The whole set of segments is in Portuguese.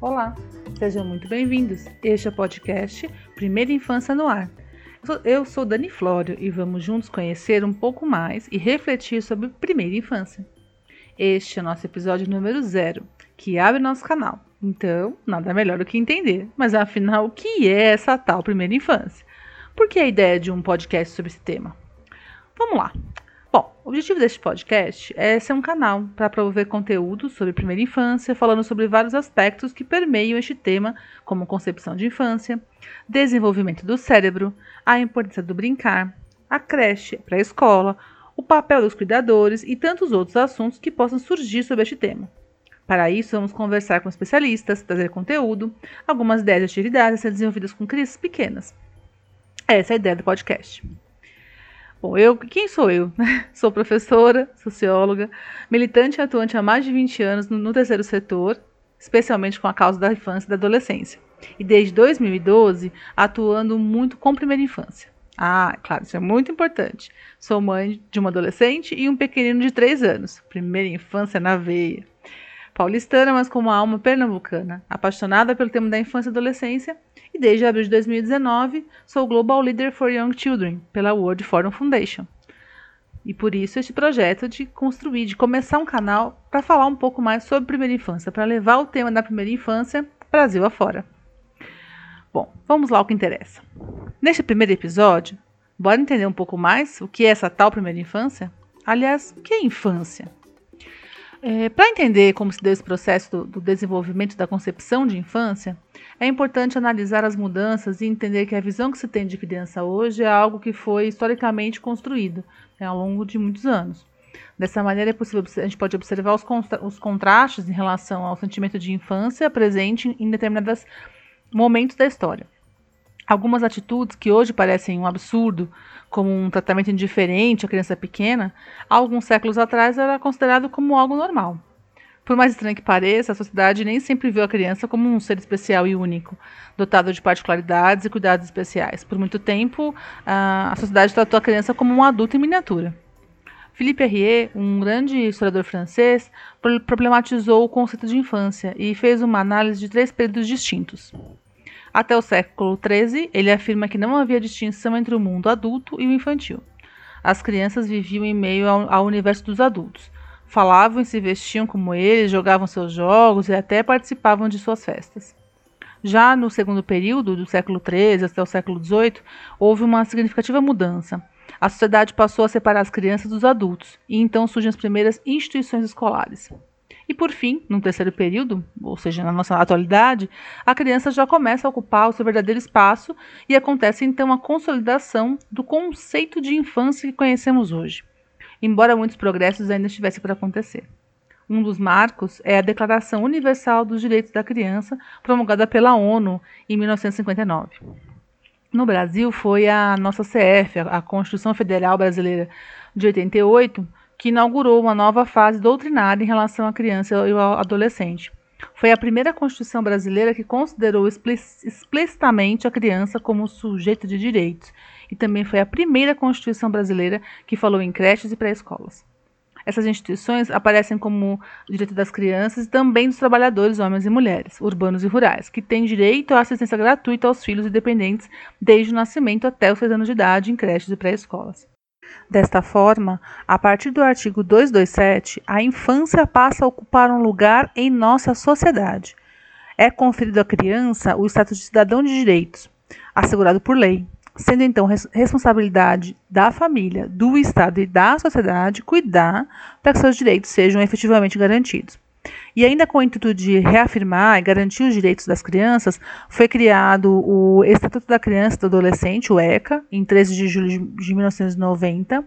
Olá, sejam muito bem-vindos. Este é o podcast Primeira Infância no Ar. Eu sou Dani Flório e vamos juntos conhecer um pouco mais e refletir sobre primeira infância. Este é o nosso episódio número zero, que abre nosso canal. Então, nada melhor do que entender. Mas afinal, o que é essa tal primeira infância? Por que a ideia de um podcast sobre esse tema? Vamos lá. Bom, o objetivo deste podcast é ser um canal para promover conteúdo sobre primeira infância, falando sobre vários aspectos que permeiam este tema, como concepção de infância, desenvolvimento do cérebro, a importância do brincar, a creche, a pré-escola, o papel dos cuidadores e tantos outros assuntos que possam surgir sobre este tema. Para isso, vamos conversar com especialistas, trazer conteúdo, algumas ideias de atividades a serem desenvolvidas com crianças pequenas. Essa é a ideia do podcast. Bom, eu, quem sou eu? sou professora, socióloga, militante e atuante há mais de 20 anos no, no terceiro setor, especialmente com a causa da infância e da adolescência. E desde 2012 atuando muito com primeira infância. Ah, claro, isso é muito importante. Sou mãe de uma adolescente e um pequenino de 3 anos. Primeira infância na veia. Paulistana, mas com uma alma pernambucana, apaixonada pelo tema da infância e adolescência e desde abril de 2019 sou Global Leader for Young Children pela World Forum Foundation. E por isso este projeto de construir, de começar um canal para falar um pouco mais sobre primeira infância, para levar o tema da primeira infância Brasil afora. Bom, vamos lá ao que interessa. Neste primeiro episódio, bora entender um pouco mais o que é essa tal primeira infância? Aliás, o que é infância? É, Para entender como se deu esse processo do, do, desenvolvimento da concepção de infância, é importante analisar as mudanças e entender que a visão que se tem de criança hoje é algo que foi historicamente construído né, ao longo de muitos anos. Dessa maneira, é possível, a gente pode observar os, contra, os contrastes em relação ao sentimento de infância presente em determinados momentos da história. Algumas atitudes que hoje parecem um absurdo, como um tratamento indiferente à criança pequena, há alguns séculos atrás era considerado como algo normal. Por mais estranho que pareça, a sociedade nem sempre viu a criança como um ser especial e único, dotado de particularidades e cuidados especiais. Por muito tempo, a sociedade tratou a criança como um adulto em miniatura. Philippe Herrier, um grande historiador francês, problematizou o conceito de infância e fez uma análise de três períodos distintos. Até o século XIII, ele afirma que não havia distinção entre o mundo adulto e o infantil. As crianças viviam em meio ao, universo dos adultos. Falavam e se vestiam como eles, jogavam seus jogos e até participavam de suas festas. Já no segundo período, do século XIII até o século XVIII, houve uma significativa mudança. A sociedade passou a separar as crianças dos adultos, e então surgem as primeiras instituições escolares. E por fim, no terceiro período, ou seja, na nossa atualidade, a criança já começa a ocupar o seu verdadeiro espaço e acontece então a consolidação do conceito de infância que conhecemos hoje, embora muitos progressos ainda estivessem por acontecer. Um dos marcos é a Declaração Universal dos Direitos da Criança, promulgada pela ONU em 1959. No Brasil, foi a nossa CF, a Constituição Federal Brasileira de 88, que inaugurou uma nova fase doutrinária em relação à criança e ao adolescente. Foi a primeira Constituição brasileira que considerou explicitamente a criança como sujeito de direitos, e também foi a primeira Constituição brasileira que falou em creches e pré-escolas. Essas instituições aparecem como direito das crianças e também dos trabalhadores, homens e mulheres, urbanos e rurais, que têm direito à assistência gratuita aos filhos e dependentes desde o nascimento até os seis anos de idade em creches e pré-escolas. Desta forma, a partir do artigo 227, a infância passa a ocupar um lugar em nossa sociedade. É conferido à criança o status de cidadão de direitos, assegurado por lei, sendo então res responsabilidade da família, do Estado e da sociedade cuidar para que seus direitos sejam efetivamente garantidos. E ainda com o intuito de reafirmar e garantir os direitos das crianças, foi criado o Estatuto da Criança e do Adolescente, o ECA, em 13 de julho de 1990,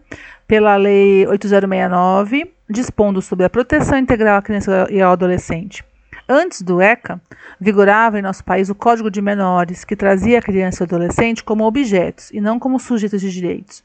pela Lei 8069, dispondo sobre a proteção integral à criança e ao adolescente. Antes do ECA, vigorava em nosso país o Código de Menores, que trazia a criança e o adolescente como objetos e não como sujeitos de direitos.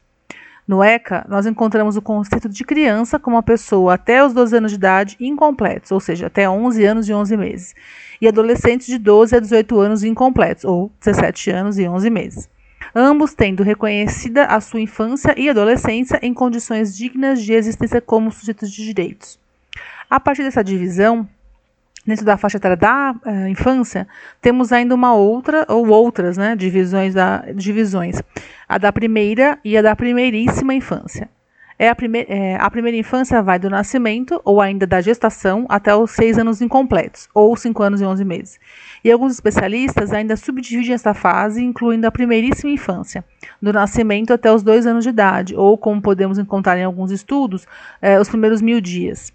No ECA, nós encontramos o conceito de criança como uma pessoa até os 12 anos de idade incompletos, ou seja, até 11 anos e 11 meses, e adolescentes de 12 a 18 anos incompletos, ou 17 anos e 11 meses. Ambos tendo reconhecida a sua infância e adolescência em condições dignas de existência como sujeitos de direitos. A partir dessa divisão, dentro da faixa etária da uh, infância, temos ainda uma outra ou outras né, divisões, da, divisões, a da primeira e a da primeiríssima infância. É a, prime é, a primeira infância vai do nascimento, ou ainda da gestação, até os seis anos incompletos, ou cinco anos e onze meses. E alguns especialistas ainda subdividem essa fase, incluindo a primeiríssima infância, do nascimento até os dois anos de idade, ou, como podemos encontrar em alguns estudos, é, os primeiros mil dias.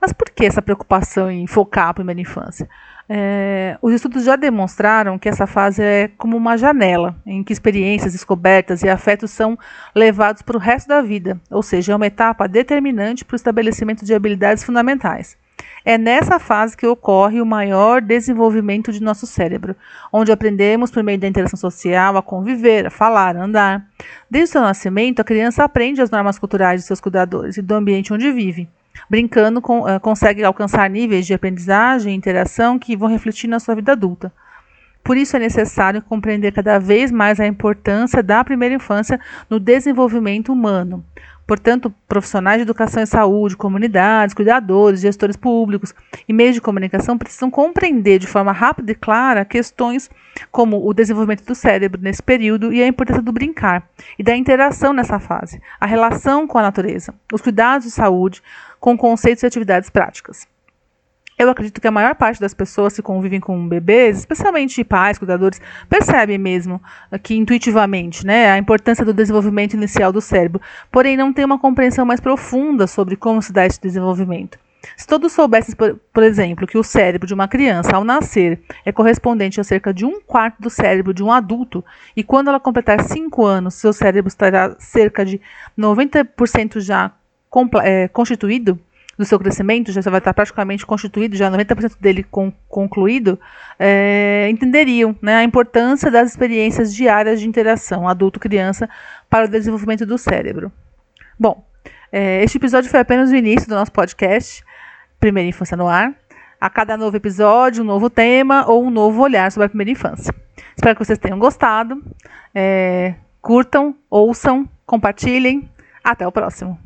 Mas por que essa preocupação em focar a primeira infância? É, os estudos já demonstraram que essa fase é como uma janela em que experiências, descobertas e afetos são levados para o resto da vida, ou seja, é uma etapa determinante para o estabelecimento de habilidades fundamentais. É nessa fase que ocorre o maior desenvolvimento de nosso cérebro, onde aprendemos, por meio da interação social, a conviver, a falar, a andar. Desde o seu nascimento, a criança aprende as normas culturais de seus cuidadores e do ambiente onde vive. Brincando, com, uh, consegue alcançar níveis de aprendizagem e interação que vão refletir na sua vida adulta. Por isso é necessário compreender cada vez mais a importância da primeira infância no desenvolvimento humano. Portanto, profissionais de educação e saúde, comunidades, cuidadores, gestores públicos e meios de comunicação precisam compreender de forma rápida e clara questões como o desenvolvimento do cérebro nesse período e a importância do brincar e da interação nessa fase, a relação com a natureza, os cuidados de saúde com conceitos e atividades práticas. Eu acredito que a maior parte das pessoas que convivem com bebês, especialmente pais, cuidadores, percebem mesmo que intuitivamente né, a importância do desenvolvimento inicial do cérebro, porém não tem uma compreensão mais profunda sobre como se dá esse desenvolvimento. Se todos soubessem, por, exemplo, que o cérebro de uma criança, ao nascer, é correspondente a cerca de um quarto do cérebro de um adulto, e quando ela completar 5 anos, seu cérebro estará cerca de 90% já é, constituído, do seu crescimento, já vai estar praticamente constituído, já 90% dele com, concluído, é, entenderiam né, a importância das experiências diárias de interação adulto-criança para o desenvolvimento do cérebro. Bom, é, este episódio foi apenas o início do nosso podcast, Primeira Infância no Ar. A cada novo episódio, um novo tema ou um novo olhar sobre a primeira infância. Espero que vocês tenham gostado. É, curtam, ouçam, compartilhem. Até o próximo.